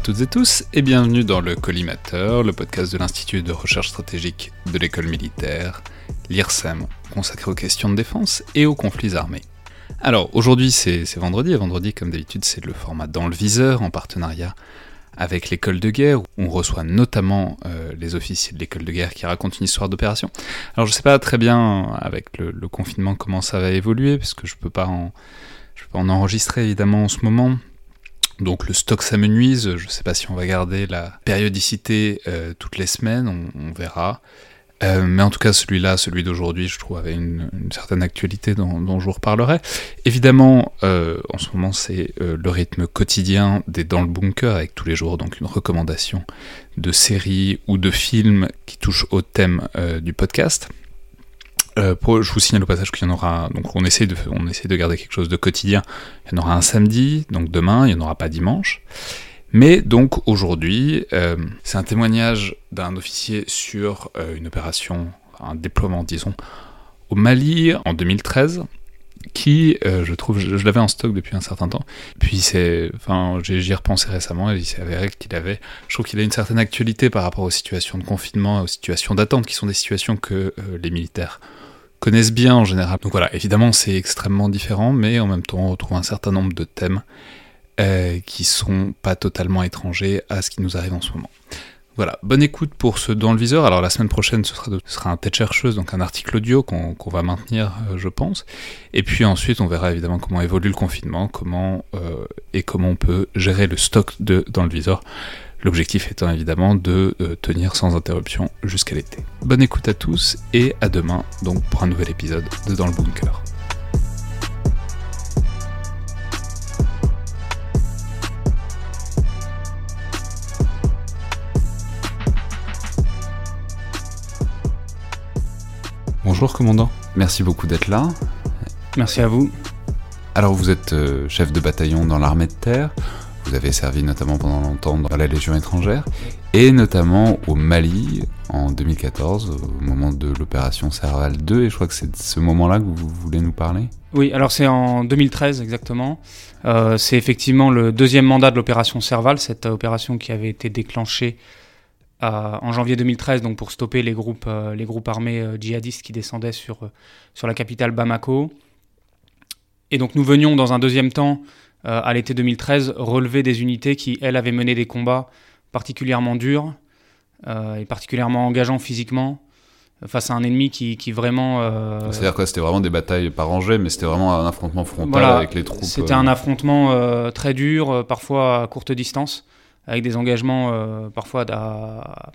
À toutes et tous et bienvenue dans le Collimateur, le podcast de l'Institut de recherche stratégique de l'école militaire, l'IRSEM, consacré aux questions de défense et aux conflits armés. Alors aujourd'hui c'est vendredi, et vendredi comme d'habitude c'est le format dans le viseur en partenariat avec l'école de guerre, où on reçoit notamment euh, les officiers de l'école de guerre qui racontent une histoire d'opération. Alors je sais pas très bien avec le, confinement comment ça va évoluer, parce que je peux pas en, je peux pas en enregistrer évidemment en ce moment. Donc le stock s'amenuise, je sais pas si on va garder la périodicité euh, toutes les semaines, on verra. Euh, mais en tout cas, celui-là, celui d'aujourd'hui, je trouve avait une, certaine actualité dont, je vous reparlerai. Évidemment, euh, en ce moment, c'est le rythme quotidien des Dans le Bunker, avec tous les jours donc une recommandation de séries ou de films qui touchent au thème du podcast. Pour, je vous signale au passage qu'il en aura. Donc, on essaie de, on essaie de garder quelque chose de quotidien. Il y en aura un samedi, donc demain. Il n'y en aura pas dimanche. Mais donc aujourd'hui, euh, c'est un témoignage d'un officier sur euh, une opération, un déploiement disons, au Mali en 2013, qui, euh, je trouve, je, l'avais en stock depuis un certain temps. Puis c'est, enfin, j'y ai repensé récemment et il s'est avéré qu'il avait, je trouve qu'il a une certaine actualité par rapport aux situations de confinement, aux situations d'attente, qui sont des situations que les militaires connaissent bien en général. Donc voilà, évidemment c'est extrêmement différent, mais en même temps on retrouve un certain nombre de thèmes euh, qui sont pas totalement étrangers à ce qui nous arrive en ce moment. Voilà, bonne écoute pour ce dans le viseur. Alors la semaine prochaine, ce sera, un tête chercheuse, donc un article audio qu'on va maintenir, euh, je pense. Et puis ensuite, on verra évidemment comment évolue le confinement, comment euh, et comment on peut gérer le stock de dans le viseur. L'objectif étant évidemment de tenir sans interruption jusqu'à l'été. Bonne écoute à tous et à demain donc pour un nouvel épisode de Dans le Bunker. Bonjour commandant, merci beaucoup d'être là. Merci à vous. Alors vous êtes euh, chef de bataillon dans l'armée de terre, vous avez servi notamment pendant longtemps dans la Légion étrangère, et notamment au Mali en 2014, au moment de l'opération Serval 2, et je crois que c'est de ce moment-là que vous voulez nous parler Oui, alors c'est en 2013 exactement. Euh, c'est effectivement le deuxième mandat de l'opération Serval, cette opération qui avait été déclenchée en janvier 2013 donc pour stopper les groupes, euh, les groupes armés euh, djihadistes qui descendaient sur, euh, sur la capitale Bamako. Et donc nous venions dans un deuxième temps, à l'été 2013, relever des unités qui, elles, avaient mené des combats particulièrement durs et particulièrement engageants physiquement face à un ennemi qui, qui vraiment... C'est-à-dire que c'était vraiment des batailles pas rangées, mais c'était vraiment un affrontement frontal avec les troupes. C'était un affrontement très dur, parfois à courte distance avec des engagements euh, parfois à,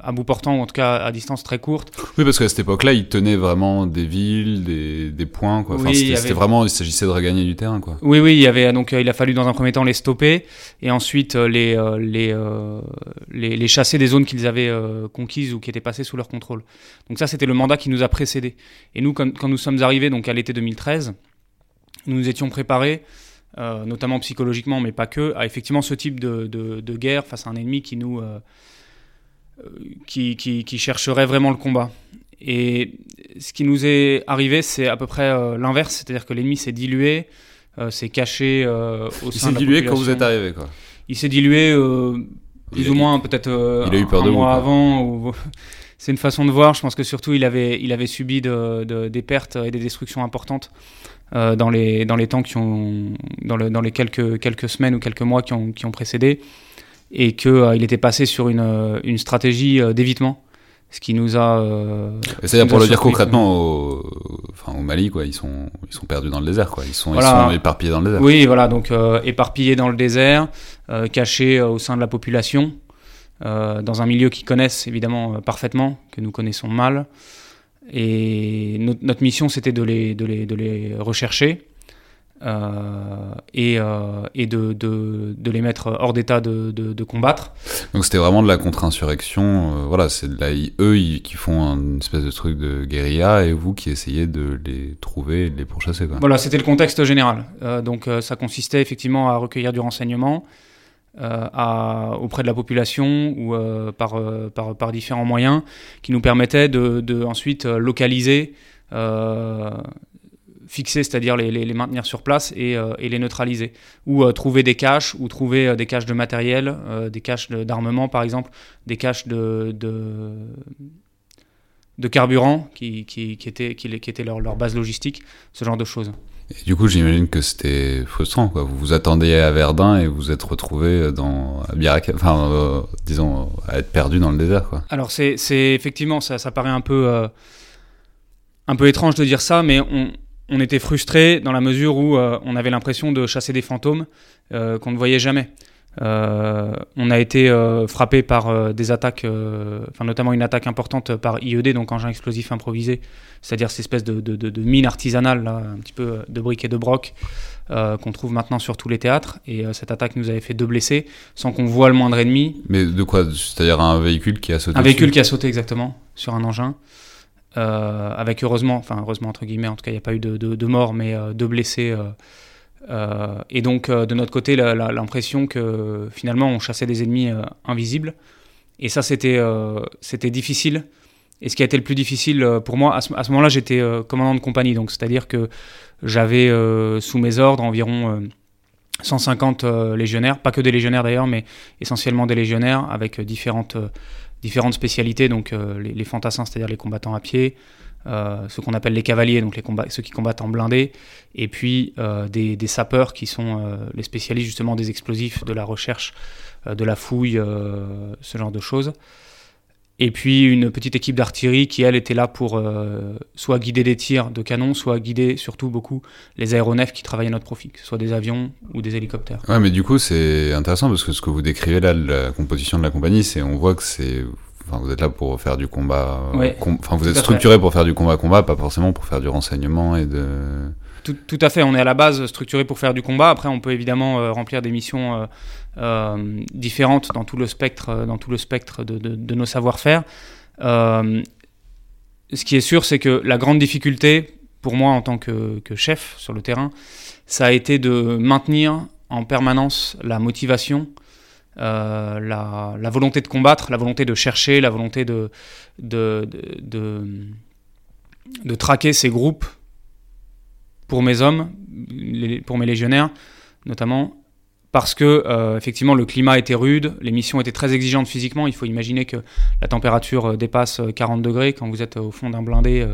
à, bout portant ou en tout cas à distance très courte. Oui, parce qu'à cette époque-là, ils tenaient vraiment des villes, des, des points. Quoi. Enfin, c'était vraiment, il s'agissait de regagner du terrain. Quoi. Oui, oui, il y avait donc euh, il a fallu dans un premier temps les stopper et ensuite euh, les, les, les, les, chasser des zones qu'ils avaient conquises ou qui étaient passées sous leur contrôle. Donc ça, c'était le mandat qui nous a précédé. Et nous, quand, quand nous sommes arrivés donc à l'été 2013, nous nous étions préparés notamment psychologiquement, mais pas que, à effectivement ce type de, de, guerre face à un ennemi qui nous euh, euh, qui, qui, chercherait vraiment le combat. Et ce qui nous est arrivé, c'est à peu près l'inverse, c'est-à-dire que l'ennemi s'est dilué, s'est caché au sein Il s'est dilué quand vous êtes arrivé, quoi. Il s'est dilué plus ou moins peut-être un mois avant. Ou... c'est une façon de voir. Je pense que surtout il avait, il avait subi de, des pertes et des destructions importantes euh, dans, les, dans les temps qui ont, dans, le, dans les quelques, quelques semaines ou quelques mois qui ont, qui ont précédé, et qu'il euh, était passé sur une, euh, une stratégie d'évitement. Ce qui nous a. C'est-à-dire, pour le dire concrètement, au, enfin, au Mali, quoi, ils, sont, ils sont perdus dans le désert, quoi. Ils sont, ils sont éparpillés dans le désert. Oui, voilà, donc éparpillés dans le désert, cachés au sein de la population, dans un milieu qu'ils connaissent évidemment parfaitement, que nous connaissons mal. Et notre, mission, c'était de les, de, les, de les, rechercher euh, et, euh, et de, de, de, les mettre hors d'état de, de, combattre. Donc c'était vraiment de la contre-insurrection. Euh, voilà, c'est eux qui font une espèce de truc de guérilla et vous qui essayez de les trouver et de les pourchasser. Quoi. Voilà, c'était le contexte général. donc ça consistait effectivement à recueillir du renseignement. Euh, à, auprès de la population ou euh, par, euh, par, par, différents moyens qui nous permettaient de, de ensuite localiser fixer, c'est-à-dire les, les, maintenir sur place et, et les neutraliser. Ou trouver des caches, ou trouver des caches de matériel, des caches d'armement par exemple, des caches de, de, de carburant qui, qui, qui, étaient, qui, qui étaient leur, leur base logistique, ce genre de choses. Du coup, j'imagine que c'était frustrant. Vous vous attendiez à Verdun et vous êtes retrouvé dans à enfin, euh, disons, à être perdu dans le désert. Alors, c'est, effectivement, ça, paraît un peu, euh, un peu étrange de dire ça, mais on, était frustré dans la mesure où euh, on avait l'impression de chasser des fantômes qu'on ne voyait jamais. Euh, on a été euh, frappé par euh, des attaques, enfin notamment une attaque importante par IED, donc engin explosif improvisé, c'est-à-dire cette espèce de, de, mine artisanale, là, un petit peu de briques et de broc, qu'on trouve maintenant sur tous les théâtres. Et cette attaque nous avait fait deux blessés, sans qu'on voit le moindre ennemi. Mais de quoi? C'est-à-dire un véhicule qui a sauté Un véhicule qui a sauté exactement sur un engin. avec heureusement, enfin heureusement entre guillemets, en tout cas il n'y a pas eu de, de morts, mais deux blessés euh, et donc, euh, de notre côté, l'impression que finalement, on chassait des ennemis euh, invisibles. Et ça, c'était c'était difficile. Et ce qui a été le plus difficile pour moi, à ce, moment-là, j'étais commandant de compagnie. Donc, c'est-à-dire que j'avais sous mes ordres environ 150 légionnaires, pas que des légionnaires d'ailleurs, mais essentiellement des légionnaires avec différentes, différentes spécialités. Donc, les, les fantassins, c'est-à-dire les combattants à pied, euh, ce qu'on appelle les cavaliers, donc les ceux qui combattent en blindé, et puis euh, des, sapeurs qui sont euh, les spécialistes justement des explosifs, de la recherche, de la fouille, ce genre de choses. Et puis une petite équipe d'artillerie qui, elle, était là pour soit guider des tirs de canon, soit guider surtout beaucoup les aéronefs qui travaillaient à notre profit, que ce soit des avions ou des hélicoptères. Ouais, mais du coup, c'est intéressant parce que ce que vous décrivez là, la composition de la compagnie, c'est on voit que c'est Enfin, vous êtes là pour faire du combat. Euh, enfin, vous êtes structuré pour faire du combat combat, pas forcément pour faire du renseignement et de. Tout, à fait. On est à la base structuré pour faire du combat. Après, on peut évidemment euh, remplir des missions euh, différentes dans tout le spectre, dans tout le spectre de, de, nos savoir-faire. ce qui est sûr, c'est que la grande difficulté pour moi en tant que, que chef sur le terrain, ça a été de maintenir en permanence la motivation euh, la, volonté de combattre, la volonté de chercher, la volonté de, de, de, traquer ces groupes pour mes hommes, pour mes légionnaires notamment, parce que euh, effectivement le climat était rude, les missions étaient très exigeantes physiquement. Il faut imaginer que la température euh, dépasse 40 degrés quand vous êtes au fond d'un blindé.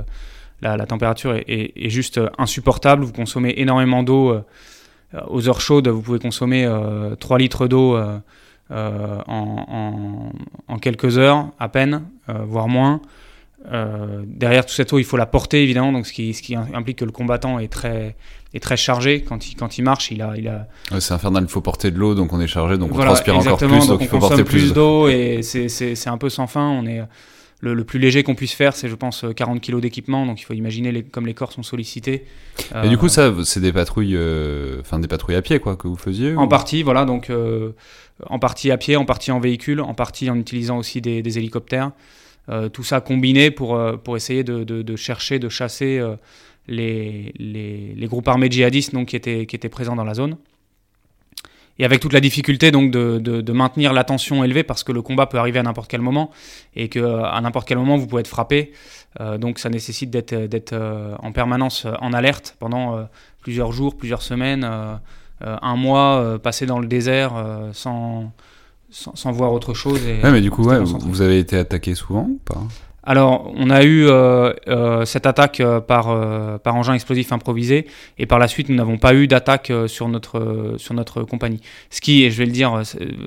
la, température est, juste insupportable. Vous consommez énormément d'eau. aux heures chaudes, vous pouvez consommer 3 litres d'eau euh, en, quelques heures à peine, euh, voire moins. Euh, derrière tout cette eau, il faut la porter évidemment, donc ce qui, ce qui implique que le combattant est très, est très chargé quand il, quand il marche. Il a, il a... c'est infernal, il faut porter de l'eau, donc on est chargé, donc on transpire encore plus, donc, il faut porter plus d'eau et c'est un peu sans fin. On est le, plus léger qu'on puisse faire, c'est je pense 40 kg d'équipement, donc il faut imaginer les, comme les corps sont sollicités. Et du coup, ça, c'est des patrouilles, enfin des patrouilles à pied quoi que vous faisiez. En partie, voilà, donc en partie à pied, en partie en véhicule, en partie en utilisant aussi des, hélicoptères. Euh, tout ça combiné pour, euh, pour essayer de, chercher, de chasser euh, les, les, groupes armés djihadistes donc, qui, étaient, qui étaient présents dans la zone. Et avec toute la difficulté donc de, de maintenir l'attention élevée parce que le combat peut arriver à n'importe quel moment et qu'à n'importe quel moment vous pouvez être frappé. donc ça nécessite d'être en permanence en alerte pendant plusieurs jours, plusieurs semaines. Euh, un mois euh, passé dans le désert euh, sans, sans, voir autre chose. Et mais du coup, vous avez été attaqué souvent ou pas? Alors, on a eu cette attaque par, par engin explosif improvisé, et par la suite, nous n'avons pas eu d'attaque sur, notre, sur notre compagnie. Ce qui, et je vais le dire,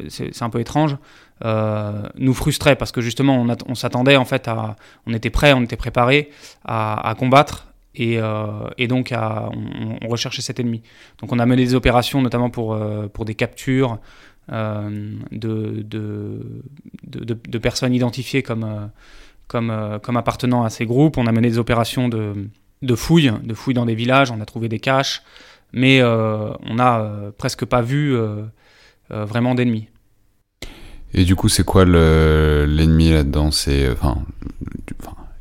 c'est un peu étrange, nous frustrait parce que justement, on, on s'attendait en fait à. On était prêt, on était préparé à, à combattre, euh, et, donc on, recherchait cet ennemi. Donc on a mené des opérations notamment pour, euh, pour des captures euh, de, de, personnes identifiées comme, comme, comme appartenant à ces groupes. On a mené des opérations de, de fouilles, de fouilles dans des villages, on a trouvé des caches, mais on n'a presque pas vu vraiment d'ennemis. Et du coup, c'est quoi l'ennemi là-dedans? Enfin,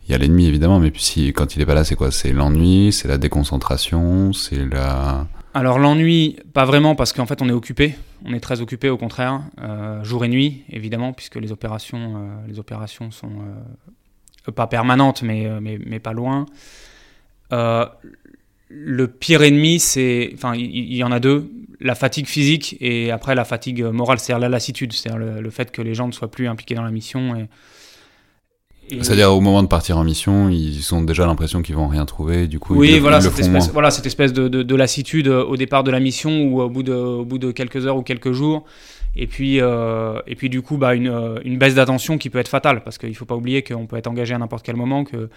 il y a l'ennemi évidemment, mais puis si, quand il est pas là, c'est quoi? C'est l'ennui, c'est la déconcentration, c'est la. Alors l'ennui, pas vraiment, parce qu'en fait on est occupé, on est très occupé au contraire, euh, jour et nuit évidemment, puisque les opérations, euh, les opérations sont euh, pas permanentes, mais, mais, pas loin. le pire ennemi, c'est, enfin, il y, en a deux, la fatigue physique et après la fatigue morale, c'est-à-dire la lassitude, c'est-à-dire le, fait que les gens ne soient plus impliqués dans la mission. C'est-à-dire au moment de partir en mission, ils ont déjà l'impression qu'ils vont rien trouver, du coup. Oui, voilà, cette espèce, voilà, cette espèce de, de, lassitude au départ de la mission ou au bout de, au bout de quelques heures ou quelques jours. Et puis, euh, et puis du coup, bah, une, une baisse d'attention qui peut être fatale, parce qu'il ne faut pas oublier qu'on peut être engagé à n'importe quel moment, que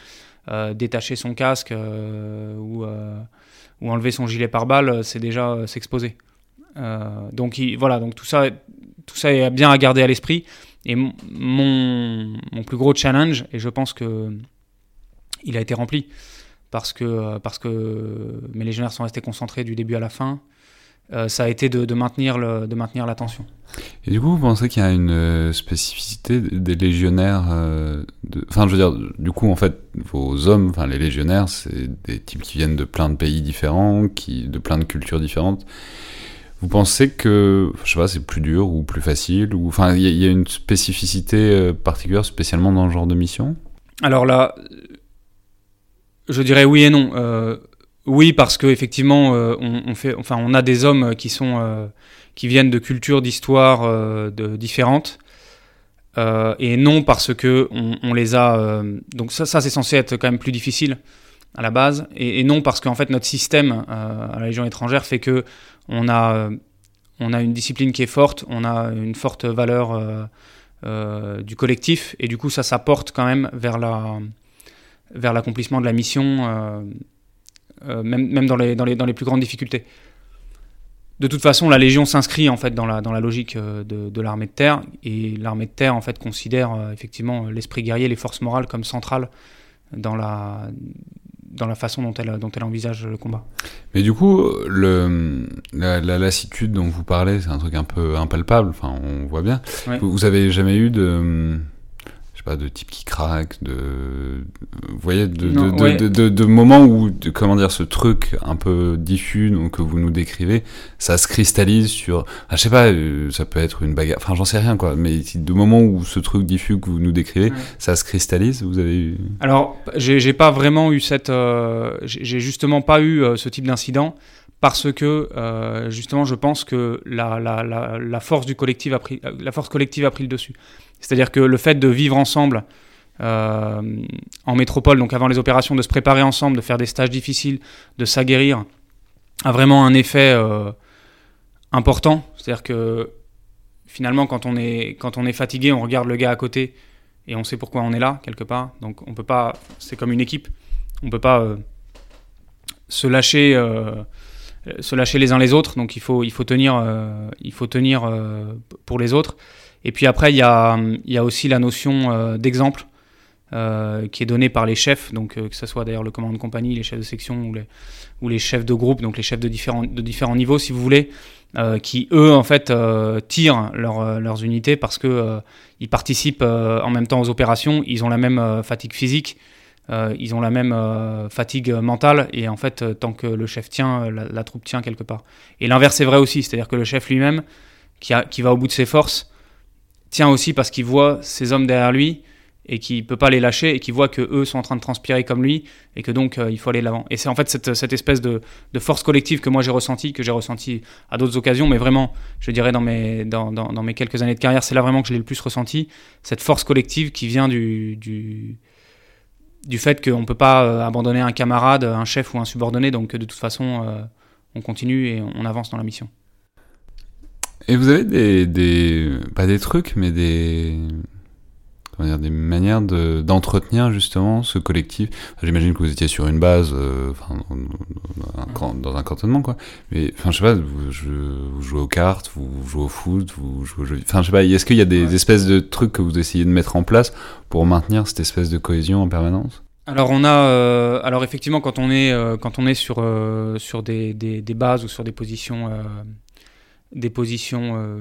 euh, détacher son casque euh, ou, ou, enlever son gilet pare-balles, c'est déjà s'exposer. donc voilà, donc tout ça, tout ça est bien à garder à l'esprit. Et mon, plus gros challenge, et je pense que il a été rempli, parce que, parce que mes légionnaires sont restés concentrés du début à la fin. Euh, ça a été de, maintenir le, de maintenir l'attention. Et du coup, vous pensez qu'il y a une euh, spécificité des légionnaires euh, Enfin, je veux dire, du coup, en fait, vos hommes, enfin les légionnaires, c'est des types qui viennent de plein de pays différents, qui, de plein de cultures différentes. Vous pensez que, je sais pas, c'est plus dur ou plus facile ou, Enfin, il y, a une spécificité particulière, spécialement dans ce genre de mission? Alors là, je dirais oui et non. Oui, parce qu'effectivement, euh, on, enfin, on a des hommes qui, sont, euh, qui viennent de cultures, d'histoires euh, différentes. et non parce que on, les a. donc ça c'est censé être quand même plus difficile à la base. Et, non parce qu'en fait notre système à la Légion étrangère fait que on a, on a une discipline qui est forte, on a une forte valeur du collectif, et du coup ça s'apporte quand même vers la vers l'accomplissement de la mission euh, même, même dans, les, dans, les, dans les plus grandes difficultés. De toute façon, la Légion s'inscrit en fait dans la, dans la logique euh, de, de l'armée de terre, et l'armée de terre en fait considère euh, effectivement l'esprit guerrier, les forces morales comme centrales dans la, dans la façon dont elle, dont elle envisage le combat. Mais du coup, le, la, lassitude dont vous parlez, c'est un truc un peu impalpable, enfin on voit bien. Vous, vous, avez jamais eu de de type qui craque, de, vous voyez, de, de, de, moments où, comment dire, ce truc un peu diffus donc, que vous nous décrivez, ça se cristallise sur, ah, je sais pas, euh, ça peut être une bagarre, enfin j'en sais rien quoi, mais de moments où ce truc diffus que vous nous décrivez, ça se cristallise, vous avez eu... Alors, j'ai pas vraiment eu cette, euh, j'ai justement pas eu euh, ce type d'incident parce que justement je pense que la, la, la, force du collectif a pris la force collective a pris le dessus. C'est-à-dire que le fait de vivre ensemble euh, en métropole, donc avant les opérations, de se préparer ensemble, de faire des stages difficiles, de s'aguerrir, a vraiment un effet euh, important. C'est-à-dire que finalement, quand on, est, quand on est fatigué, on regarde le gars à côté et on sait pourquoi on est là, quelque part. Donc on peut pas, c'est comme une équipe, on peut pas euh, se lâcher. Se lâcher les uns les autres, donc il faut, il faut tenir, il faut tenir pour les autres. Et puis après, il y a, y a aussi la notion euh, d'exemple euh, qui est donnée par les chefs, donc euh, que ce soit d'ailleurs le commandant de compagnie, les chefs de section ou les, ou les chefs de groupe, donc les chefs de différents, de différents niveaux, si vous voulez, qui eux en fait tirent leurs unités parce que ils participent en même temps aux opérations, ils ont la même fatigue physique. Ils ont la même fatigue mentale et en fait, tant que le chef tient, la, troupe tient quelque part. Et l'inverse est vrai aussi, c'est-à-dire que le chef lui-même, qui, qui va au bout de ses forces, tient aussi parce qu'il voit ses hommes derrière lui et qu'il peut pas les lâcher et qu'il voit que eux sont en train de transpirer comme lui et que donc euh, il faut aller l'avant. Et c'est en fait cette, espèce de, force collective que moi j'ai ressenti, que j'ai ressenti à d'autres occasions, mais vraiment, je dirais dans mes, quelques années de carrière, c'est là vraiment que je l'ai le plus ressenti, cette force collective qui vient du, du fait qu'on ne peut pas euh, abandonner un camarade, un chef ou un subordonné, donc de toute façon euh, on continue et on avance dans la mission. Et vous avez des, des, pas des trucs, mais des, comment dire, des manières de, d'entretenir justement ce collectif. j'imagine que vous étiez sur une base, euh, enfin, dans, un, dans un cantonnement, quoi. Mais, enfin, je sais pas, vous, vous, jouez aux cartes, vous jouez au foot, vous jouez au jeu. Enfin, je sais pas, est-ce qu'il y a des espèces de trucs que vous essayez de mettre en place pour maintenir cette espèce de cohésion en permanence? Alors on a, euh, alors effectivement quand on est euh, quand on est sur sur des, des, des, bases ou sur des positions des positions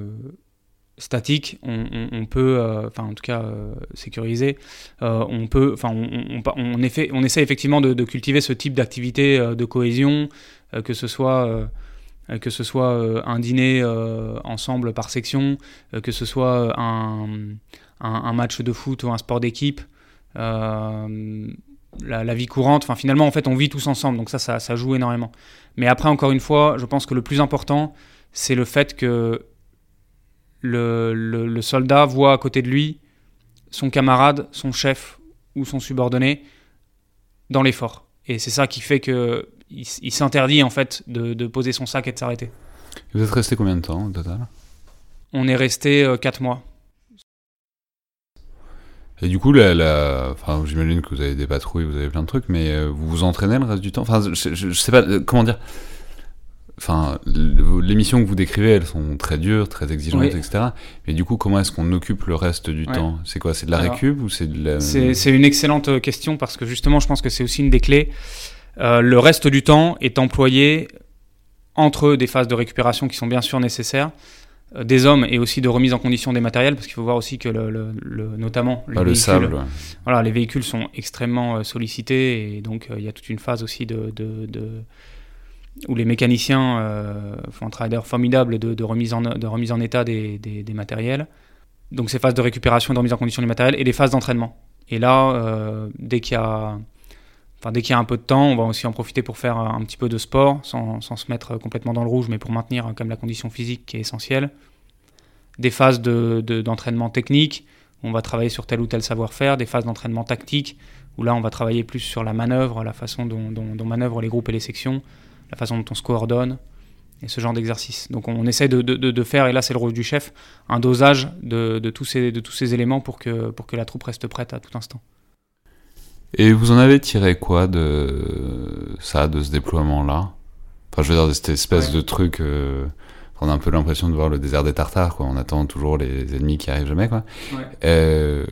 euh, statiques, on, peut, euh, enfin en tout cas euh, sécuriser, on peut, enfin on, effet, on, essaie effectivement de, cultiver ce type d'activité de cohésion, que ce soit que ce soit un dîner ensemble par section, que ce soit un, un, match de foot ou un sport d'équipe. la, vie courante. Enfin, finalement, en fait, on vit tous ensemble, donc ça, ça, joue énormément. Mais après, encore une fois, je pense que le plus important, c'est le fait que le, soldat voit à côté de lui son camarade, son chef ou son subordonné dans l'effort. Et c'est ça qui fait que il, s'interdit en fait de, poser son sac et de s'arrêter. Vous êtes resté combien de temps au total? On est resté 4 euh, mois. Et du coup, la, Enfin, j'imagine que vous avez des patrouilles, vous avez plein de trucs, mais euh, vous vous entraînez le reste du temps? Enfin, je, je, sais pas, euh, comment dire? Enfin, les missions que vous décrivez, elles sont très dures, très exigeantes, etc. Mais du coup, comment est-ce qu'on occupe le reste du temps? C'est quoi? C'est de la récup ou c'est de la... C'est une excellente question parce que justement, je pense que c'est aussi une des clés. Euh, le reste du temps est employé entre des phases de récupération qui sont bien sûr nécessaires, euh, des hommes et aussi de remise en condition des matériels, parce qu'il faut voir aussi que le, notamment les, ah, véhicules, sable, voilà, les véhicules sont extrêmement euh, sollicités et donc il y a toute une phase aussi de, où les mécaniciens font un travail formidable de, remise en, de remise en état des, des, matériels. Donc ces phases de récupération et de remise en condition des matériels et des phases d'entraînement. Et là, dès qu'il y a Enfin, dès qu'il y a un peu de temps, on va aussi en profiter pour faire un petit peu de sport, sans, sans se mettre complètement dans le rouge, mais pour maintenir quand même la condition physique qui est essentielle. Des phases d'entraînement de, technique, on va travailler sur tel ou tel savoir-faire, des phases d'entraînement tactique, où là on va travailler plus sur la manœuvre, la façon dont, dont, manœuvrent les groupes et les sections, la façon dont on se coordonne, et ce genre d'exercice. Donc on, essaie de, de, faire, et là c'est le rôle du chef, un dosage de, tous ces, de tous ces éléments pour que, pour que la troupe reste prête à tout instant. Et vous en avez tiré quoi de ça, de ce déploiement-là? Enfin, je veux dire, de cette espèce de truc. Euh, on a un peu l'impression de voir le désert des Tartares, quoi. On attend toujours les ennemis qui arrivent jamais, quoi. Euh,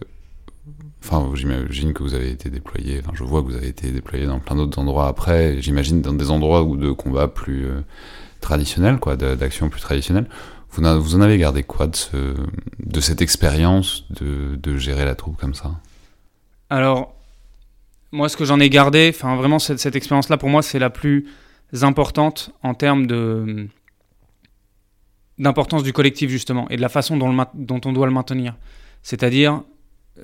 enfin, j'imagine que vous avez été déployé. Enfin, je vois que vous avez été déployé dans plein d'autres endroits après. J'imagine dans des endroits où de combats plus euh, traditionnels, quoi, d'actions plus traditionnelles. Vous, en avez gardé quoi de, ce, de cette expérience de, gérer la troupe comme ça? Alors, moi, ce que j'en ai gardé, enfin vraiment cette, expérience-là, pour moi, c'est la plus importante en termes d'importance du collectif justement et de la façon dont, dont on doit le maintenir. C'est-à-dire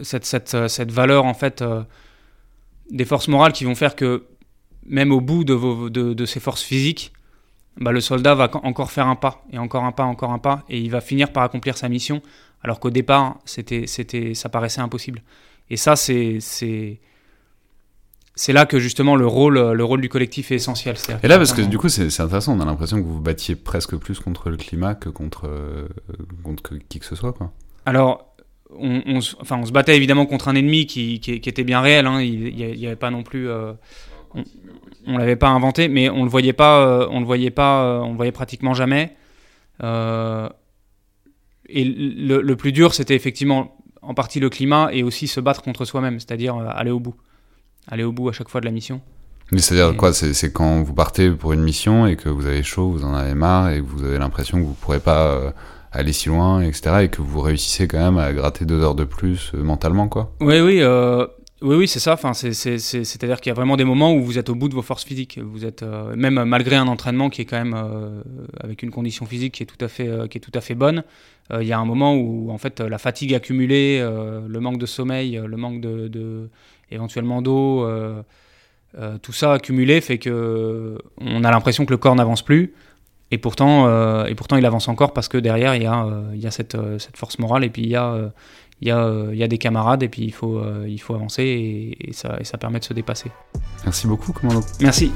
cette, cette, cette, valeur en fait euh, des forces morales qui vont faire que même au bout de, vos, de, de ses forces physiques, bah, le soldat va encore faire un pas et encore un pas, encore un pas et il va finir par accomplir sa mission alors qu'au départ c'était, c'était, ça paraissait impossible. Et ça c'est, c'est c'est là que justement le rôle, le rôle du collectif est essentiel. et là, parce que du coup, c'est intéressant, on a l'impression que vous vous battiez presque plus contre le climat que contre, euh, contre qui que ce soit. Quoi. Alors, on, enfin, on se battait évidemment contre un ennemi qui, qui, était bien réel, hein. il n'y avait pas non plus... Euh, on, ne l'avait pas inventé, mais on le voyait pas, euh, on le voyait pas, on le voyait pratiquement jamais. et le, le plus dur, c'était effectivement en partie le climat et aussi se battre contre soi-même, c'est-à-dire aller au bout aller au bout à chaque fois de la mission. Mais c'est-à-dire quoi C'est quand vous partez pour une mission et que vous avez chaud, vous en avez marre et que vous avez l'impression que vous ne pourrez pas euh, aller si loin, etc. Et que vous réussissez quand même à gratter deux heures de plus euh, mentalement, quoi Oui, oui. Euh, oui, oui, c'est ça. Enfin, c'est-à-dire qu'il y a vraiment des moments où vous êtes au bout de vos forces physiques. Vous êtes même malgré un entraînement qui est quand même avec une condition physique qui est tout à fait, qui est tout à fait bonne. Il y a un moment où en fait la fatigue accumulée, le manque de sommeil, le manque de éventuellement d'eau, euh, euh, tout ça accumulé fait que on a l'impression que le corps n'avance plus. Et pourtant, euh, et pourtant, il avance encore parce que derrière, il y a, il y a cette, cette, force morale et puis il y a, il y, a, il y a des camarades et puis il faut, il faut avancer et, ça, et ça permet de se dépasser. Merci beaucoup, commandant. Merci.